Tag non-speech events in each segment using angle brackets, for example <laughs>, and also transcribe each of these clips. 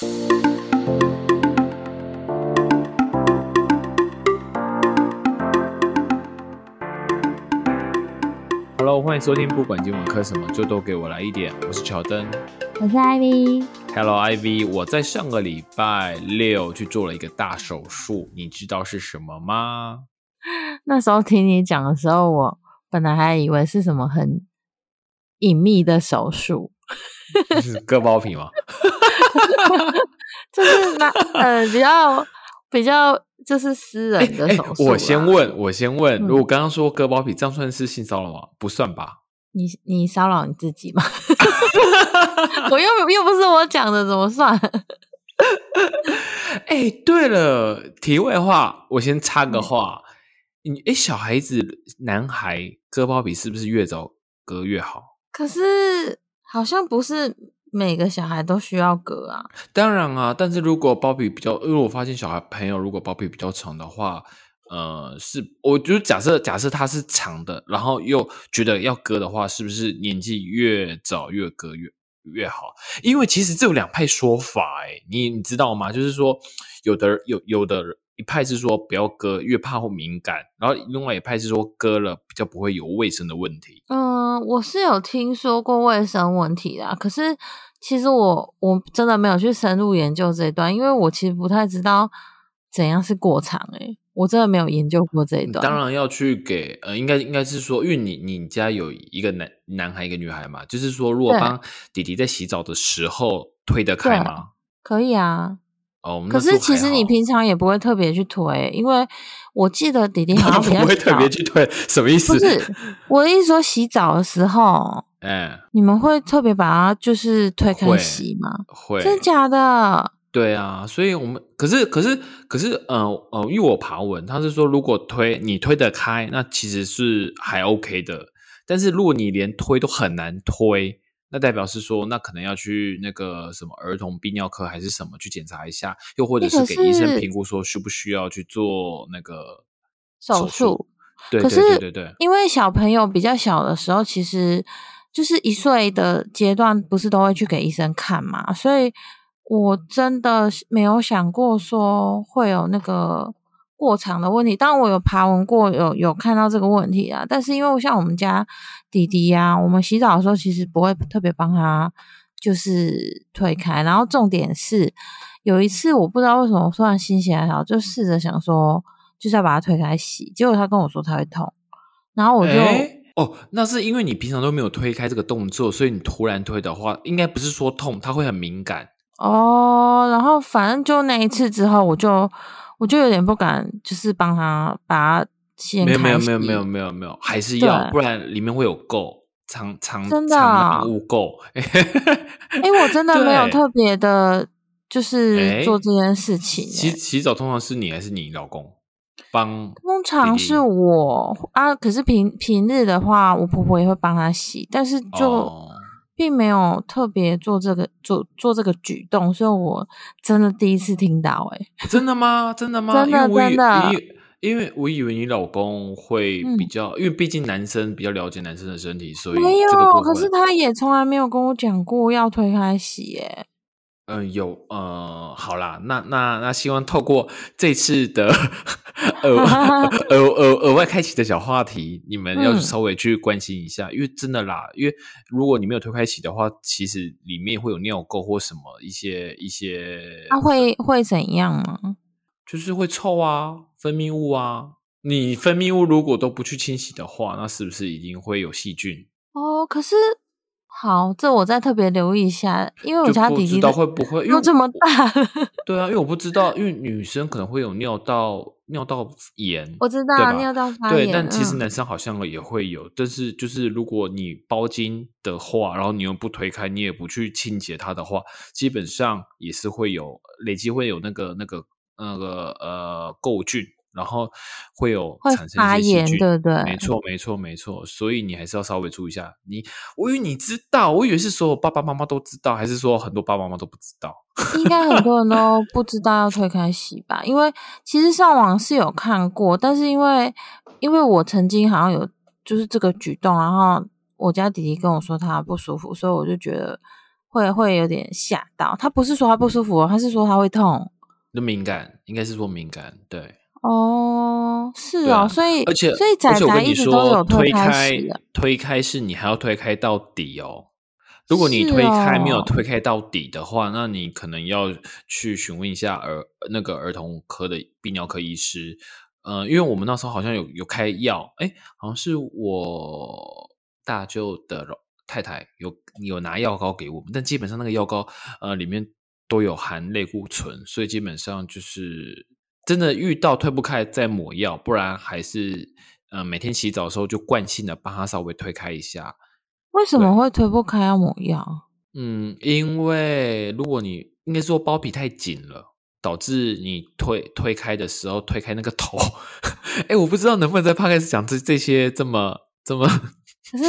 Hello，欢迎收听，不管今晚磕什么，就都给我来一点。我是乔登，我是 Ivy。Hello，Ivy，我在上个礼拜六去做了一个大手术，你知道是什么吗？那时候听你讲的时候，我本来还以为是什么很隐秘的手术，<laughs> 是割包皮吗？<laughs> 就是那呃比较比较就是私人的哎手术啦、我先问，我先问，嗯如果刚刚说割包皮，这样算是性骚扰吗？不算吧？你你骚扰你自己吗？<laughs> 我又又不是我讲的，怎么算？<laughs> 哎，对了，题外话，我先插嗯个话，你哎，小孩子男孩割包皮是不是越早割越好？可是好像不是每个小孩都需要割啊。当然啊，但是如果包皮比较，因为我发现小孩朋友如果包皮比较长的话，呃，是我就假设假设他是长的，然后又觉得要割的话，是不是年纪越早越割越越好？因为其实这有两派说法、欸，你你知道吗？就是说，有的有有的一派是说不要割，越怕会敏感，然后另外一派是说割了比较不会有卫生的问题。嗯，我是有听说过卫生问题啦，可是其实我我真的没有去深入研究这一段，因为我其实不太知道怎样是过长诶、我真的没有研究过这一段。当然要去给呃，应该应该是说，因为你你家有一个男男孩一个女孩嘛，就是说，如果对帮弟弟在洗澡的时候推得开吗？可以啊，哦，可是其实你平平常也不会特别去推，因为我记得弟弟好 <laughs> 像比较不会特别去推，什么意思？不是我的意思说洗澡的时候，<laughs> 哎，你们会特别把它就是推开洗吗？会，真的假的？对啊，所以我们可是可是可是呃呃，因为我爬文，他是说如果推你推得开，那其实是还 OK 的，但是如果你连推都很难推。那代表是说，那可能要去那个什么儿童泌尿科还是什么去检查一下，又或者是给医生是评估说需不需要去做那个手术对对对对，因为小朋友比较小的时候，其实就是一岁的阶段，不是都会去给医生看嘛？所以我真的没有想过说会有那个过长的问题。当然，我有爬文过，有有看到这个问题啊。但是因为像我们家弟弟呀、我们洗澡的时候其实不会特别帮他就是推开。然后重点是有一次我不知道为什么我突然心血来潮，就试着想说就是要把它推开洗，结果他跟我说他会痛，然后我就。诶哦，那是因为你平常都没有推开这个动作，所以你突然推的话，应该不是说痛，它会很敏感。哦，然后反正就那一次之后，我就我就有点不敢，就是帮他把它掀没有没有开没有没有没有没有，还是要，不然里面会有垢，藏藏真的藏啊污垢。哎，我真的没有特别的，就是做这件事情洗欸。洗澡通常是你还是你老公帮？通常是我啊，可是平平日的话，我婆婆也会帮他洗，但是就哦并没有特别做这个做做这个举动，所以我真的第一次听到、欸，哎，真的吗？真的吗？<laughs> 真的真的因为我以为你老公会嗯。比较，因为毕竟男生比较了解男生的身体，所以没有，可是他也从来没有跟我讲过要推开洗、耶，嗯，有呃，好啦，那那那希望透过这次的额 <laughs> 额额额外开启的小话题，你们要嗯。稍微去关心一下，因为真的啦，因为如果你没有推开启的话，其实里面会有尿垢或什么一些一些，他会会怎样吗？就是会臭啊，分泌物啊。你分泌物如果都不去清洗的话，那是不是一定会有细菌？哦，可是好，这我再特别留意一下，因为我家弟弟的会不会又这么大了，对啊，因为我不知道，因为女生可能会有尿道尿道炎，我知道尿道发炎对，但其实嗯男生好像也会有，但是就是如果你包巾的话，然后你又不推开，你也不去清洁它的话，基本上也是会有累积会有那个那个那个呃垢菌，然后会有会产生发炎对不对没错，没错，没错。所以你还是要稍微注意一下。你，我以为你知道，我以为是所有爸爸妈妈都知道，还是说很多爸爸妈妈都不知道？应该很多人 <laughs> 都不知道要推开洗吧？因为其实上网是有看过，但是因为因为我曾经好像有就是这个举动，然后我家弟弟跟我说他不舒服，所以我就觉得会会有点吓到。他不是说他不舒服，他是说他会痛。就敏感，应该是说敏感，对。哦，是哦，所以而且所以仔仔一直都有推开推开是你还要推开到底哦。如果你推开没有推开到底的话，那你可能要去询问一下儿那个儿童科的泌尿科医师。呃，因为我们那时候好像有有开药，哎，好像是我大舅的太太有有拿药膏给我们，但基本上那个药膏呃里面都有含类固醇，所以基本上就是真的遇到推不开再抹药，不然还是呃每天洗澡的时候就惯性的帮他稍微推开一下。为什么会推不开要抹药？嗯，因为如果你应该说包皮太紧了，导致你推推开的时候推开那个头。<laughs> 哎，我不知道能不能在 p 开始讲这这些这么这么。可是，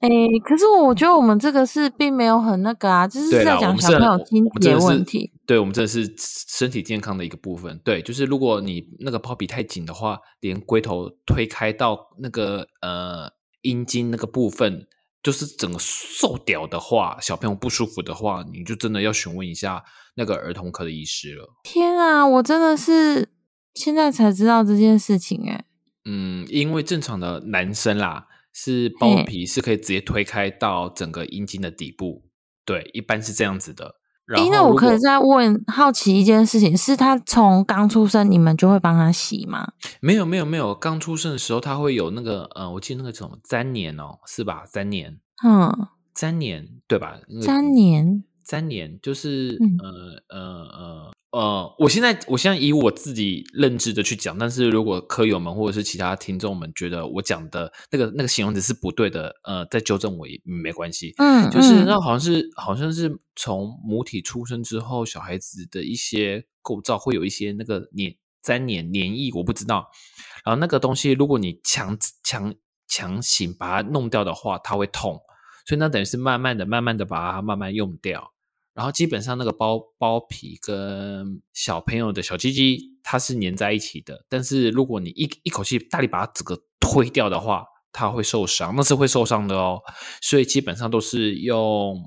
哎，可是我觉得我们这个是并没有很那个啊，就是在讲小朋友清洁问题。对，我们真的是身体健康的一个部分。对，就是如果你那个包皮太紧的话，连龟头推开到那个呃阴茎那个部分。就是整个瘦掉的话，小朋友不舒服的话，你就真的要询问一下那个儿童科的医师了。天啊，我真的是现在才知道这件事情哎。嗯，因为正常的男生啦，是包皮是可以直接推开到整个阴茎的底部，对，一般是这样子的。哎，那我可以再问好奇一件事情，是他从刚出生你们就会帮他洗吗？没有，没有，没有。刚出生的时候他会有那个，呃，我记得那个什么粘黏哦，是吧？粘黏，嗯，粘黏对吧？粘黏，粘黏就是，呃，呃，呃。呃，我现在我现在以我自己认知的去讲，但是如果科友们或者是其他听众们觉得我讲的那个那个形容词是不对的，呃，再纠正我也没关系。嗯，就是那好像是好像是从母体出生之后，小孩子的一些构造会有一些那个黏粘黏黏液，我不知道。然后那个东西，如果你强强强行把它弄掉的话，它会痛，所以那等于是慢慢的、慢慢的把它慢慢用掉。然后基本上那个包包皮跟小朋友的小鸡鸡它是粘在一起的，但是如果你一一口气大力把它整个推掉的话，它会受伤，那是会受伤的哦。所以基本上都是用，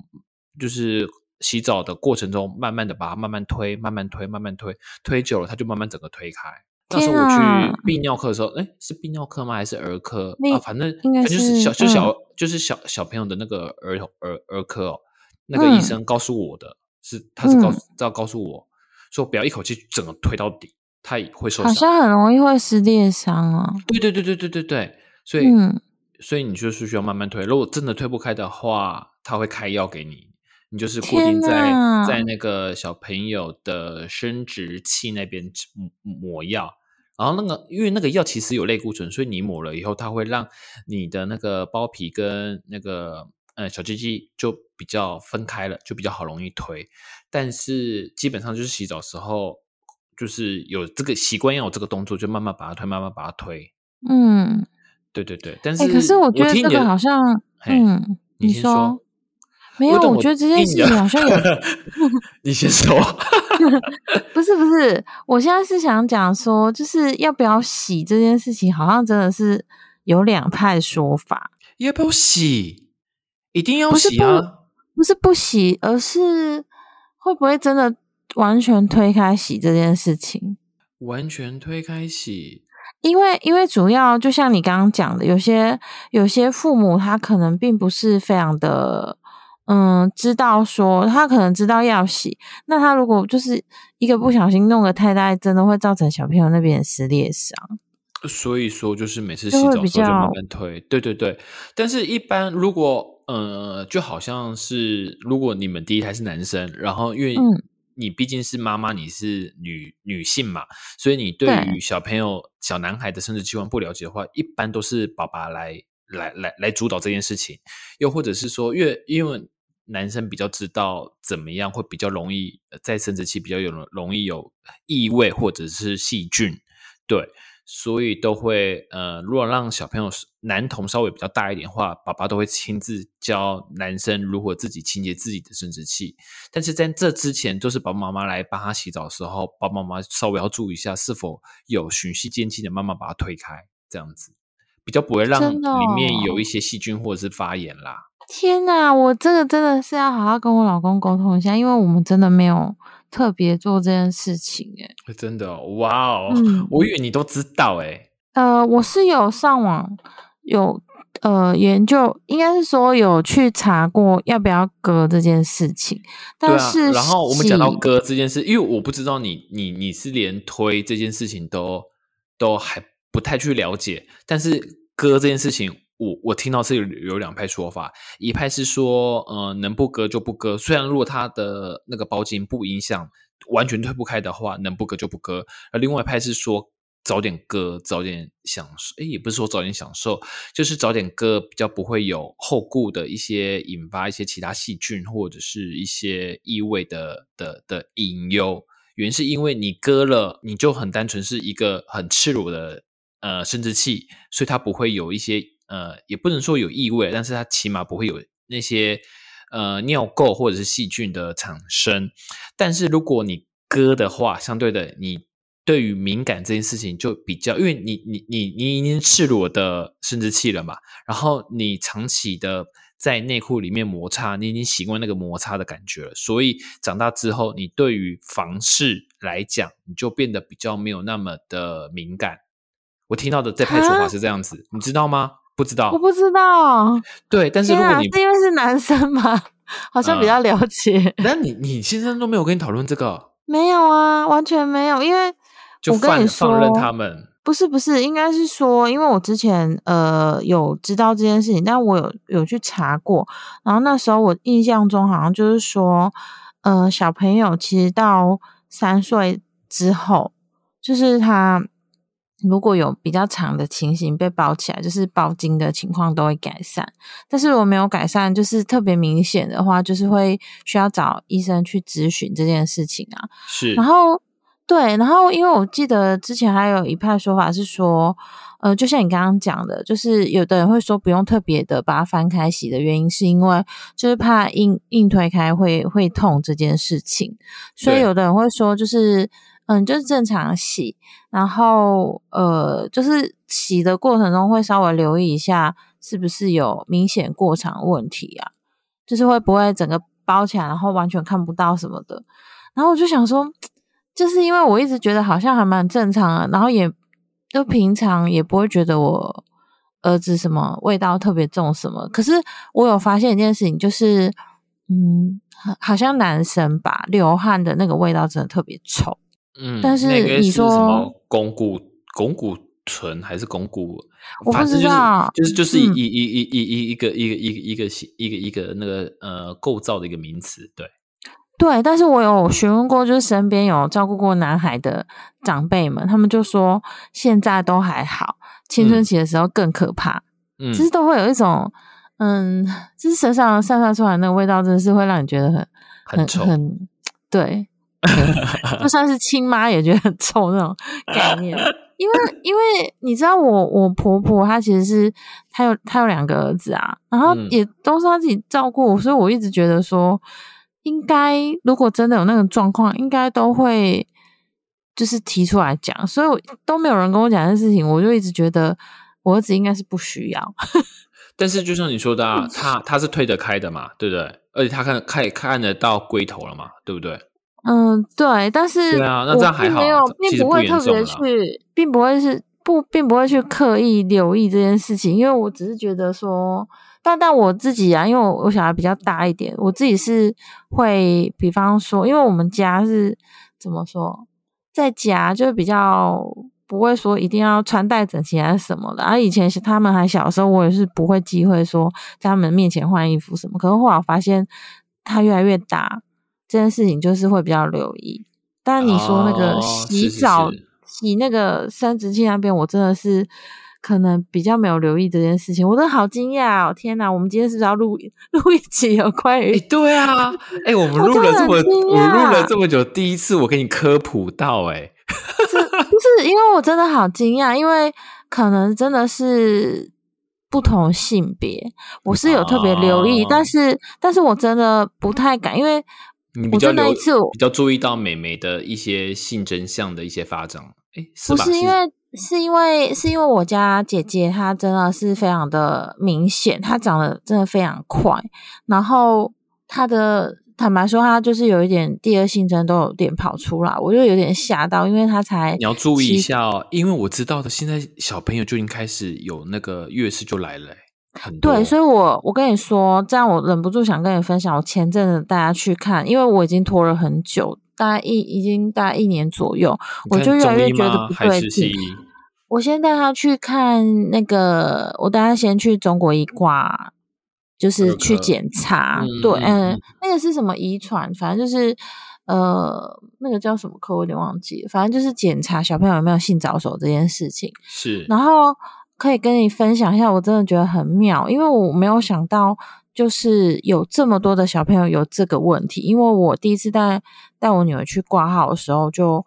就是洗澡的过程中，慢慢的把它慢慢推，慢慢推，慢慢推，推久了它就慢慢整个推开。那时候我去泌尿科的时候，哎，是泌尿科吗？还是儿科啊？反正应该就是小就小就是小小朋友的那个儿童儿儿科哦。那个医生告诉我的是，他是告要告诉我说，不要一口气整个推到底，他也会受伤，好像很容易会撕裂伤啊。对对对对对对对，所以所以你就是需要慢慢推。如果真的推不开的话，他会开药给你，你就是固定在在那个小朋友的生殖器那边抹药。然后那个因为那个药其实有类固醇，所以你抹了以后，它会让你的那个包皮跟那个。呃，小鸡鸡就比较分开了，就比较好容易推。但是基本上就是洗澡时候，就是有这个习惯要有这个动作，就慢慢把它推，慢慢把它推。嗯，对对对。但是可是我觉得这个好像，嗯，<laughs> 你先说。没有，我觉得这件事情好像有。你先说。不是不是，我现在是想讲说，就是要不要洗这件事情，好像真的是有两派说法。要不要洗？一定要洗啊！不是不洗，而是会不会真的完全推开洗这件事情？完全推开洗，因为因为主要就像你刚刚讲的，有些有些父母他可能并不是非常的嗯知道说他可能知道要洗，那他如果就是一个不小心弄个太大，真的会造成小朋友那边撕裂伤。所以说，就是每次洗澡时候就慢慢推，对对对。但是，一般如果呃，就好像是如果你们第一胎是男生，然后因为你毕竟是妈妈，你是女女性嘛，所以你对于小朋友小男孩的生殖器官不了解的话，一般都是爸爸来来来来主导这件事情，又或者是说，因为因为男生比较知道怎么样会比较容易在生殖器比较有容易有异味或者是细菌，对。所以都会呃，如果让小朋友男童稍微比较大一点的话，爸爸都会亲自教男生如何自己清洁自己的生殖器。但是在这之前，就是爸爸妈妈来帮他洗澡的时候，爸爸妈妈稍微要注意一下是否有循序渐进的慢慢把它推开，这样子比较不会让里面有一些细菌或者是发炎啦。天哪，我这个真的是要好好跟我老公沟通一下，因为我们真的没有特别做这件事情、欸。诶真的哦哇哦，嗯我以为你都知道哎。呃，我是有上网有呃研究，应该是说有去查过要不要割这件事情，但是，然后我们讲到割这件事，因为我不知道你你你是连推这件事情都都还不太去了解，但是割这件事情，我我听到是有有两派说法，一派是说，呃，能不割就不割，虽然如果他的那个包茎不影响完全推不开的话，能不割就不割，而另外一派是说。早点割，早点享受。诶，也不是说早点享受，就是早点割，比较不会有后顾的一些引发一些其他细菌或者是一些异味的的的隐忧。原因是因为你割了，你就很单纯是一个很赤裸的呃生殖器，所以它不会有一些呃，也不能说有异味，但是它起码不会有那些呃尿垢或者是细菌的产生。但是如果你割的话，相对的你。对于敏感这件事情就比较，因为你你你你已经赤裸的生殖器了嘛，然后你长期的在内裤里面摩擦，你已经习惯那个摩擦的感觉了，所以长大之后，你对于房事来讲，你就变得比较没有那么的敏感。我听到的这派说法是这样子，你知道吗？不知道我，不知道。对，但是如果你是因为是男生吗？<laughs> 好像比较了解。那你你先生都没有跟你讨论这个，没有啊，完全没有，因为就放我跟你放任说他们。不是不是，应该是说，因为我之前呃有知道这件事情，但我有有去查过，然后那时候我印象中好像就是说，呃，小朋友其实到三岁之后，就是他如果有比较长的情形被包起来，就是包茎的情况都会改善，但是如果没有改善，就是特别明显的话，就是会需要找医生去咨询这件事情啊。是，然后对，然后因为我记得之前还有一派说法是说，呃，就像你刚刚讲的，就是有的人会说不用特别的把它翻开洗的原因，是因为就是怕硬硬推开会会痛这件事情，所以有的人会说就是。嗯，就是正常洗，然后呃，就是洗的过程中会稍微留意一下，是不是有明显过长问题啊？就是会不会整个包起来，然后完全看不到什么的。然后我就想说，就是因为我一直觉得好像还蛮正常的，然后也就平常也不会觉得我儿子什么味道特别重什么。可是我有发现一件事情，就是嗯，好好像男生吧，流汗的那个味道真的特别臭。嗯，但是你说什么肱骨肱骨醇还是巩固？我不知道就是就是就是嗯一一一一一一个一个一个一个一个一个那个呃构造的一个名词，对，对，但是我有询问过，就是身边有照顾过男孩的长辈们，他们就说现在都还好，青春嗯。期的时候更可怕，嗯，就是都会有一种，嗯，就是身上散发出来那个味道，真的是会让你觉得很很臭很 <laughs> 对，对就算是亲妈也觉得很臭那种概念。因为因为你知道我我婆婆她其实是她有她有两个儿子啊，然后嗯。也都是她自己照顾，所以我一直觉得说，应该如果真的有那个状况，应该都会就是提出来讲，所以我都没有人跟我讲这事情，我就一直觉得我儿子应该是不需要。<laughs> 但是就像你说的、啊，他他是推得开的嘛，对不对？而且他看看看得到龟头了嘛，对不对？嗯，对，但是对啊那我这样还好并没有，并不会特别去，并不会是不，并不会去刻意留意这件事情，因为我只是觉得说，但但我自己啊，因为我我小孩比较大一点，我自己是会，比方说，因为我们家是怎么说，在家就比较不会说一定要穿戴整齐还是什么的，而、以前是他们还小的时候，我也是不会忌讳说在他们面前换衣服什么，可是后来我发现他越来越大。这件事情就是会比较留意。但你说那个哦洗是是澡、是洗那个生殖器那边，我真的是可能比较没有留意这件事情，我真的好惊讶哦！天哪，我们今天是不是要录录一集有关哎，于？对啊，哎，我们录了这么，我们录了这么久，第一次我给你科普到，哎，不是，因为我真的好惊讶，因为可能真的是不同性别，我是有特别留意，哦但是但是我真的不太敢，因为我你比较留就那一次我比较注意到美眉的一些性真相的一些发展，哎，是吧？不是因为是因为是因为我家姐姐她真的是非常的明显，她长得真的非常快，然后她的坦白说，她就是有一点第二性征都有点跑出来，我就有点吓到，因为她才你要注意一下哦，因为我知道的，现在小朋友就已经开始有那个月事就来了。对，所以我我跟你说，这样我忍不住想跟你分享，我前阵子带她去看，因为我已经拖了很久，大概一已经大概一年左右，我就越来越觉得不对劲？我先带他去看那个，我带他先去中国医挂，就是去科检查。嗯对，嗯那个是什么遗传？反正就是呃，那个叫什么科，我有点忘记了。反正就是检查小朋友有没有性早熟这件事情。是，然后可以跟你分享一下，我真的觉得很妙，因为我没有想到，就是有这么多的小朋友有这个问题。因为我第一次带带我女儿去挂号的时候，就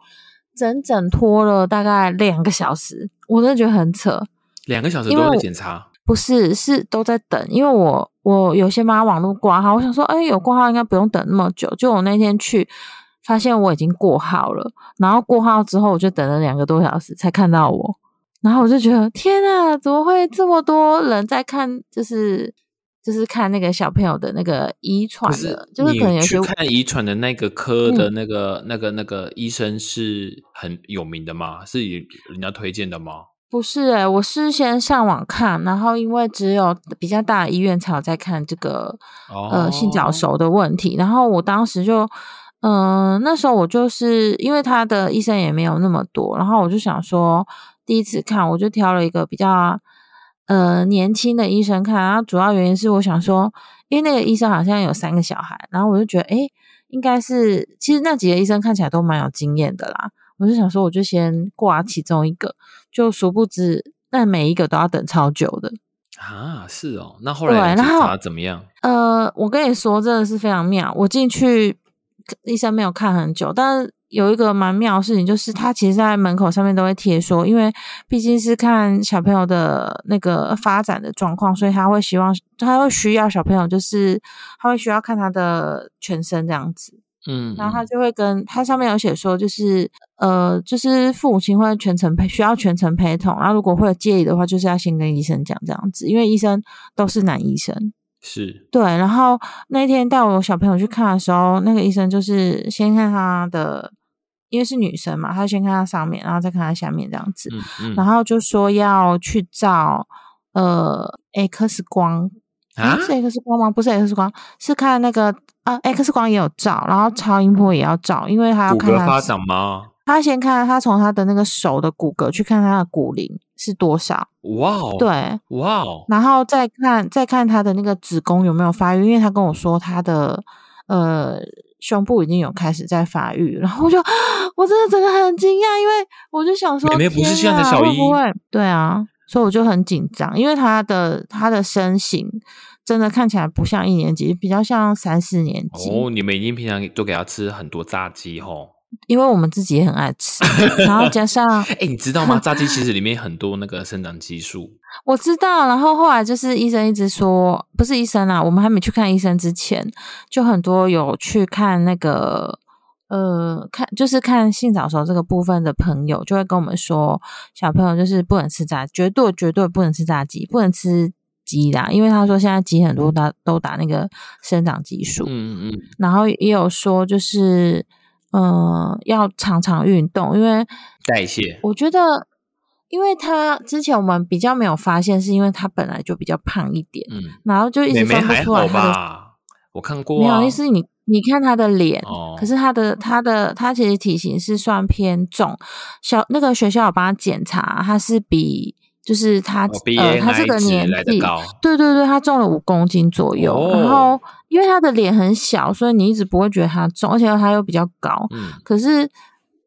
整整拖了大概两个小时，我真的觉得很扯。两个小时都在检查。不是，是都在等，因为我我有些妈网络挂号，我想说，哎，有挂号应该不用等那么久。就我那天去，发现我已经过号了，然后过号之后，我就等了两个多小时才看到我，然后我就觉得天啊，怎么会这么多人在看？就是就是看那个小朋友的那个遗传的，就是可能有些看遗传的那个科的那个、那个、那个医生是很有名的吗？是有人家推荐的吗？不是诶、我是先上网看，然后因为只有比较大的医院才有在看这个哦，呃性早熟的问题，然后我当时就，嗯、那时候我就是因为他的医生也没有那么多，然后我就想说第一次看，我就挑了一个比较呃年轻的医生看，然后主要原因是我想说，因为那个医生好像有三个小孩，然后我就觉得诶应该是其实那几个医生看起来都蛮有经验的啦，我就想说我就先挂其中一个，就殊不知那每一个都要等超久的。啊，是哦。那后来检查怎么样？呃，我跟你说，真的是非常妙。我进去，医生没有看很久，但是有一个蛮妙的事情，就是他其实在门口上面都会贴说，因为毕竟是看小朋友的那个发展的状况，所以他会希望他会需要小朋友，就是他会需要看他的全身这样子。嗯，然后他嗯就会跟他上面有写说，就是呃，就是父母亲会全程陪，需要全程陪同。然后如果会有介意的话，就是要先跟医生讲这样子，因为医生都是男医生。是对，然后那天带我小朋友去看的时候，那个医生就是先看他的，因为是女生嘛，她先看她上面，然后再看她下面这样子，嗯嗯。然后就说要去照呃 X 光，啊？诶是 X 光吗？不是 X 光，是看那个啊 X 光也有照，然后超音波也要照，因为她要骨看他骼发展吗？他先看他从他的那个手的骨骼去看他的骨龄是多少，哇哦，，对，哇哦，然后再看再看他的那个子宫有没有发育，因为他跟我说他的呃胸部已经有开始在发育，然后我就我真的整个很惊讶，因为我就想说，妹妹不是现在的小一会不会？对啊，所以我就很紧张，因为他的他的身形真的看起来不像一年级，比较像三四年级。哦，你们已经平常都给他吃很多炸鸡吼。因为我们自己也很爱吃，然后加上 <laughs> 哎，你知道吗？炸鸡其实里面很多那个生长激素。<laughs> 我知道，然后后来就是医生一直说，不是医生啊，我们还没去看医生之前，就很多有去看那个呃，看就是看性早熟这个部分的朋友，就会跟我们说，小朋友就是不能吃炸，绝对绝对不能吃炸鸡，不能吃鸡啦，因为他说现在鸡很多打都打那个生长激素，嗯嗯嗯，然后也有说就是嗯、呃要常常运动，因为代谢。我觉得，因为他之前我们比较没有发现，是因为他本来就比较胖一点，嗯，然后就一直分不出来他的。吧？我看过啊。没有意思，你你看他的脸，哦可是他的他的他其实体型是算偏重，小那个学校有帮他检查，他是比就是他、哦呃他这个年纪。对对对，他重了五公斤左右，哦然后因为他的脸很小，所以你一直不会觉得他重，而且他又比较高，嗯，可是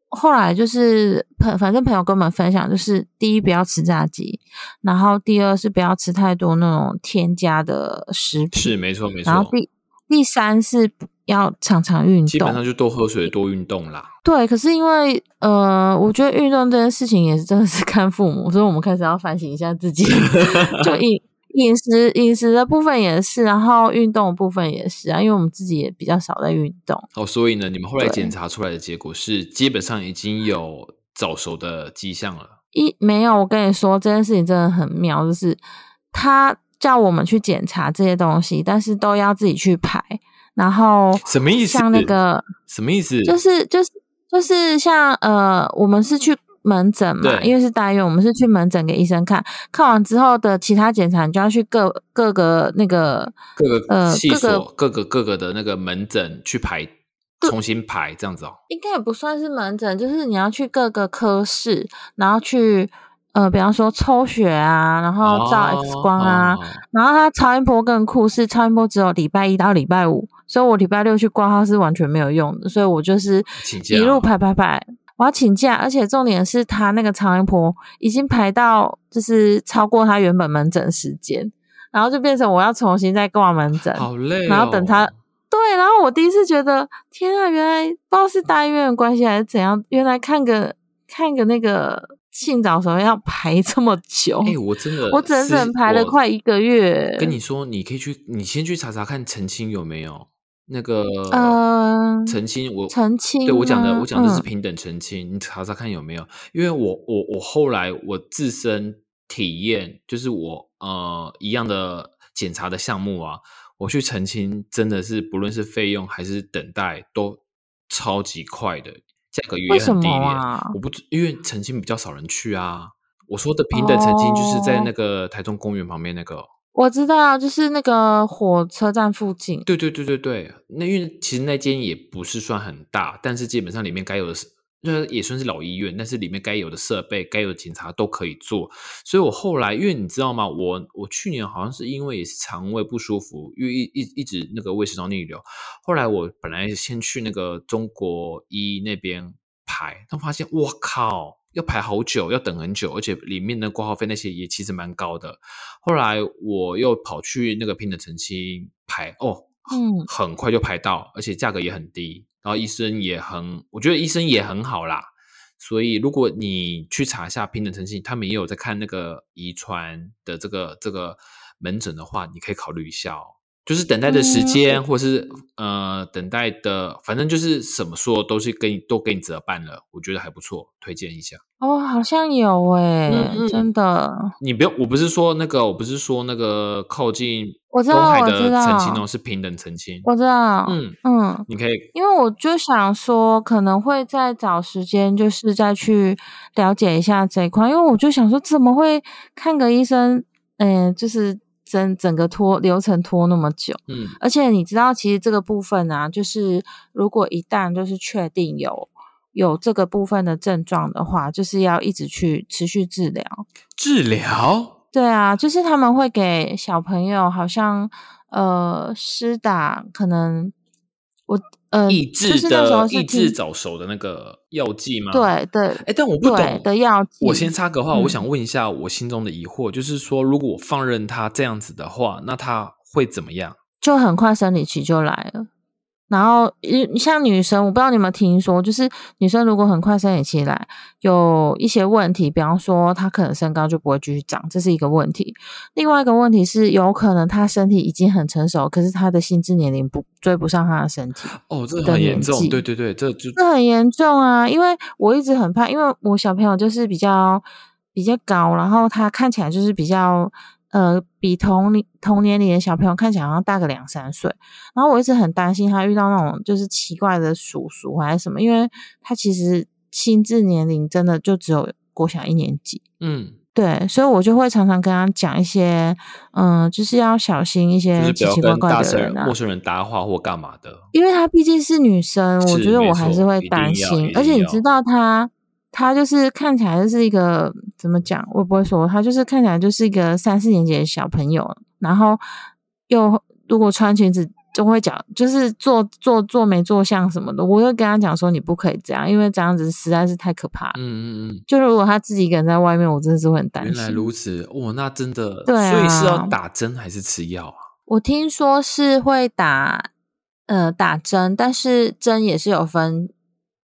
后来就是朋，反正朋友跟我们分享，就是第一不要吃炸鸡，然后第二是不要吃太多那种添加的食品，是没错没错。然后第第三是要常常运动基本上。就多喝水、多运动啦。对，可是因为呃，我觉得运动这件事情也是真的是看父母，所以我们开始要反省一下自己，<laughs> 就饮饮食饮食的部分也是，然后运动的部分也是啊，因为我们自己也比较少在运动。哦，所以呢，你们后来检查出来的结果是，基本上已经有早熟的迹象了。一没有，我跟你说这件事情真的很妙，就是他叫我们去检查这些东西，但是都要自己去排，然后什么意思？像那个什么意思？就是就是就是像呃，我们是去门诊嘛，因为是大医院，我们是去门诊给医生看，看完之后的其他检查，你就要去各各个那个各个呃各、个各个各个的那个门诊去排，重新排这样子哦。应该也不算是门诊，就是你要去各个科室，然后去呃，比方说抽血啊，然后照 X 光啊，哦然后它超音波更酷，是超音波只有礼拜一到礼拜五，所以我礼拜六去挂号是完全没有用的，所以我就是请假一路排排排。我要请假，而且重点是他那个超音波已经排到就是超过他原本门诊时间，然后就变成我要重新再挂门诊，好累、哦。然后等他对，然后我第一次觉得，天啊，原来不知道是大医院的关系还是怎样，原来看个看个那个性早熟要排 <laughs> 这么久，哎、我真的，我整整排了快一个月。跟你说，你可以去，你先去查查看澄清有没有那个呃澄清，我澄清对我讲的，我讲的是嗯平等澄清，你查查看有没有？因为我我我后来我自身体验，就是我呃一样的检查的项目啊，我去澄清，真的是不论是费用还是等待都超级快的，价格也很低廉。啊我不知因为澄清比较少人去啊。我说的平等澄清就是在哦那个台中公园旁边那个。我知道，就是那个火车站附近。对对对对对，那因为其实那间也不是算很大，但是基本上里面该有的是，就是也算是老医院，但是里面该有的设备、该有的检查都可以做。所以我后来，因为你知道吗？我我去年好像是因为也是肠胃不舒服，因为一一一直那个胃食道逆流。后来我本来先去那个中国医那边排，但发现我靠，要排好久，要等很久，而且里面的挂号费那些也其实蛮高的。后来我又跑去那个平等澄清排，哦，嗯很快就排到，而且价格也很低，然后医生也很，我觉得医生也很好啦。所以如果你去查一下平等澄清，他们也有在看那个遗传的这个这个门诊的话，你可以考虑一下哦。就是等待的时间，或是呃等待的，反正就是什么说都是给你都给你折半了，我觉得还不错，推荐一下。哦，好像有诶、真的。你不用，我不是说那个，我不是说那个靠近我知道公海的澄清哦，是平等澄清。我知道，嗯，嗯，你可以因为我就想说，可能会再找时间，就是再去了解一下这一块。因为我就想说，怎么会看个医生，嗯、就是整整个拖流程拖那么久？嗯而且你知道，其实这个部分啊，就是如果一旦就是确定有有这个部分的症状的话，就是要一直去持续治疗。治疗。对啊，就是他们会给小朋友好像呃施打，可能我呃抑制就是那时候是的抑制早熟的那个药剂吗？。对对哎，但我不懂的药剂。我先插个话，嗯我想问一下我心中的疑惑，就是说，如果我放任他这样子的话，那他会怎么样？就很快生理期就来了。然后，一像女生，我不知道你有没有听说，就是女生如果很快生理期来，有一些问题，比方说她可能身高就不会继续长，这是一个问题。另外一个问题是，有可能她身体已经很成熟，可是她的心智年龄不追不上她的身体。哦，这的很严重，对对对，这就这很严重啊！因为我一直很怕，因为我小朋友就是比较比较高，然后他看起来就是比较呃，比同龄同年龄的小朋友看起来好像大个两三岁。然后我一直很担心他遇到那种就是奇怪的叔叔还是什么，因为他其实心智年龄真的就只有国小一年级。嗯，对，所以我就会常常跟他讲一些，嗯、就是要小心一些奇奇怪怪的人啊陌。生人搭话或干嘛的。因为他毕竟是女生，我觉得我还是会担心。而且你知道她，她就是看起来就是一个怎么讲，我也不会说，他就是看起来就是一个三四年级的小朋友，然后又如果穿裙子就会讲，就是做做做没做相什么的，我会跟他讲说你不可以这样，因为这样子实在是太可怕了。嗯嗯嗯，就如果他自己一个人在外面，我真的是会很担心原来。如此，哇，那真的，对所以是要啊打针还是吃药啊？我听说是会打呃打针，但是针也是有分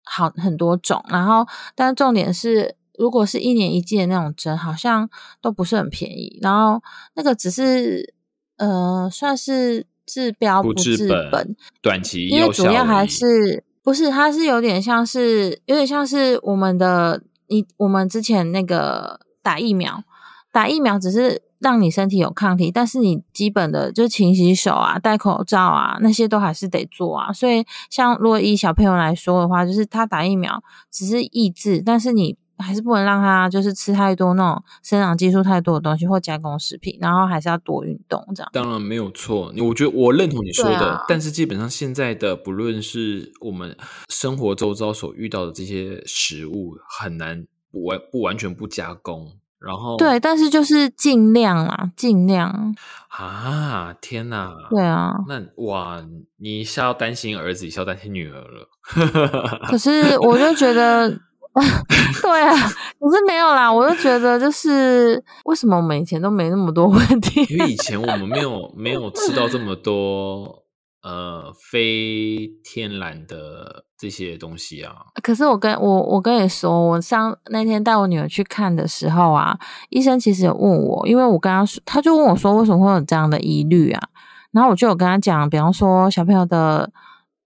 好很多种，然后但重点是，如果是一年一季的那种针，好像都不是很便宜，然后那个只是呃算是治标不治治本本，短期因为主要还是不是它是有点像是有点像是我们的你我们之前那个打疫苗，打疫苗只是让你身体有抗体，但是你基本的就是勤洗手啊、戴口罩啊那些都还是得做啊。所以像如果以小朋友来说的话，就是他打疫苗只是抑制，但是你。还是不能让他就是吃太多那种生长激素太多的东西或加工食品，然后还是要多运动这样。当然没有错，我觉得我认同你说的，但是基本上现在的不论是我们生活周遭所遇到的这些食物，很难不完不完全不加工。然后对，但是就是尽量啦，尽量啊！天哪，对啊，那哇，你一下要担心儿子，是要担心女儿了。可是 <laughs> 我就觉得。<laughs> 对啊，可是没有啦，我就觉得就是为什么我们以前都没那么多问题？因为以前我们没有没有吃到这么多呃非天然的这些东西啊。可是我跟我我跟你说，我上那天带我女儿去看的时候啊，医生其实有问我，因为我跟他说，他就问我说为什么会有这样的疑虑啊？然后我就有跟他讲，比方说小朋友的。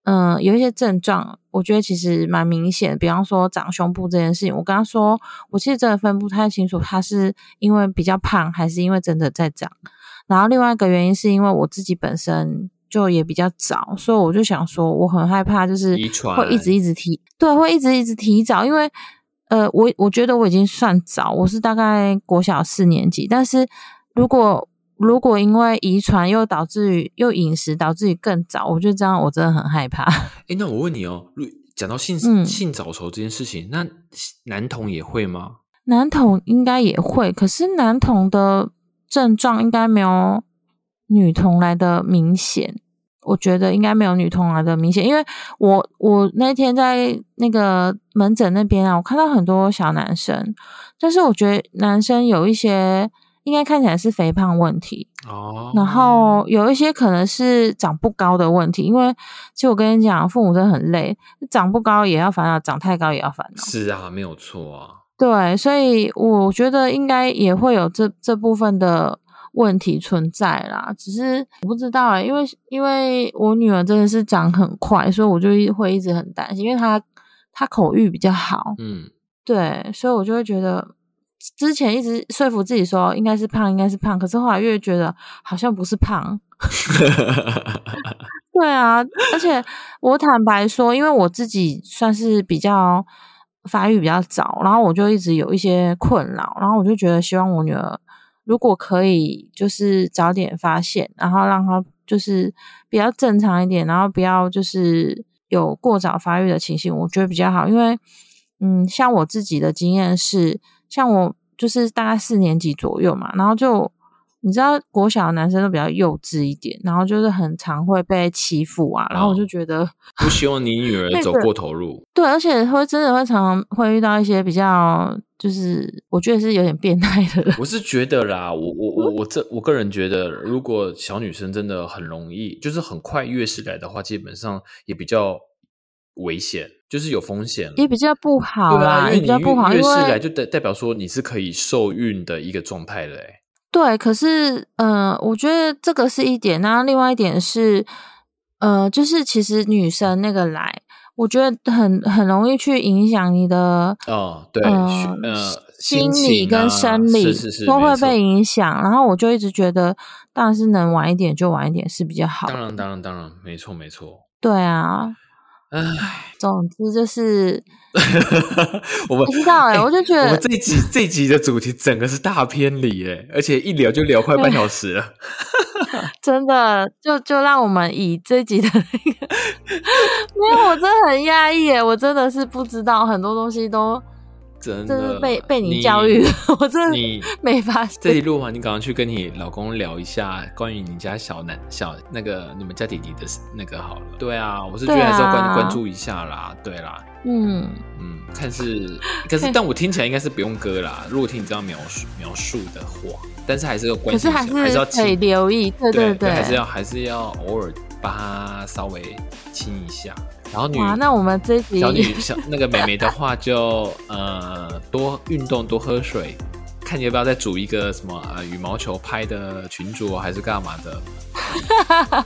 嗯，有一些症状，我觉得其实蛮明显的。比方说长胸部这件事情，我跟他说，我其实真的分不太清楚，他是因为比较胖，还是因为真的在长。然后另外一个原因是因为我自己本身就也比较早，所以我就想说，我很害怕，就是会一直一直提，对，会一直一直提早。因为呃，我我觉得我已经算早，我是大概国小四年级，但是如果如果因为遗传又导致于又饮食导致于更早，我觉得这样我真的很害怕。<laughs> 哎，那我问你哦，讲到性性早熟这件事情，那男童也会吗？男童应该也会，可是男童的症状应该没有女童来的明显。我觉得应该没有女童来的明显，因为我我那天在那个门诊那边啊，我看到很多小男生，但是我觉得男生有一些。应该看起来是肥胖问题哦，然后有一些可能是长不高的问题，因为其实我跟你讲，父母真的很累，长不高也要烦恼，长太高也要烦恼。是啊，没有错啊。对，所以我觉得应该也会有这这部分的问题存在啦，只是我不知道啊，因为因为我女儿真的是长很快，所以我就会一直很担心，因为她她口欲比较好，嗯，对，所以我就会觉得。之前一直说服自己说应该是胖，应该是胖，可是后来越觉得好像不是胖。<laughs> 对啊，而且我坦白说，因为我自己算是比较发育比较早，然后我就一直有一些困扰，然后我就觉得希望我女儿如果可以，就是早点发现，然后让他就是比较正常一点，然后不要就是有过早发育的情形，我觉得比较好。因为嗯，像我自己的经验是。像我就是大概四年级左右嘛，然后就你知道国小的男生都比较幼稚一点，然后就是很常会被欺负啊，然后我就觉得不希望你女儿 <laughs> 走过头路。对，而且会真的会常常会遇到一些比较，就是我觉得是有点变态的人。我是觉得啦，我我我 <laughs> 我这我个人觉得，如果小女生真的很容易，就是很快月事来的话，基本上也比较危险。就是有风险，也比较不好啦，也比较不好，因为来就代代表说你是可以受孕的一个状态嘞。对，可是呃，我觉得这个是一点，那另外一点是，呃，就是其实女生那个来，我觉得很很容易去影响你的哦，对，呃，心理跟生理都会被影响。然后我就一直觉得，当然是能晚一点就晚一点是比较好。当然，当然，当然，没错，没错。对啊。唉，总之就是，<laughs> 我们不知道哎，我就觉得我们这一集这一集的主题整个是大偏离哎，而且一聊就聊快半小时了，<laughs> 真的就就让我们以这一集的那个，<laughs> 没有，我真的很压抑耶，我真的是不知道很多东西都。真的被被你教育，<laughs> 我真的你没发现。这一路嘛，你赶快去跟你老公聊一下关于你家小男小那个你们家弟弟的那个好了。对啊，我是觉得还是要关关注一下啦。对啦，嗯嗯，看是，<laughs> 可是但我听起来应该是不用割啦。如果听你这样描述描述的话，但是还是要关注，还是还是要可以留意，对对对，还是要还是要偶尔把它稍微亲一下。然后女，那我们这小女小那个美眉的话，就 <laughs> 呃多运动，多喝水，看你要不要再组一个什么呃羽毛球拍的群组，还是干嘛的？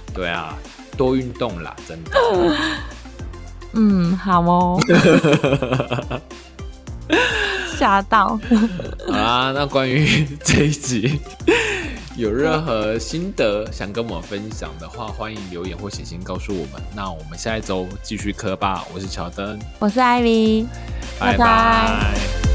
<laughs> 对啊，多运动啦，真的。<laughs> 嗯，好哦。吓到。好啦，那关于这一集有任何心得想跟我们分享的话，欢迎留言或写信告诉我们。那我们下一周继续磕吧。我是乔登，我是艾薇，拜拜拜拜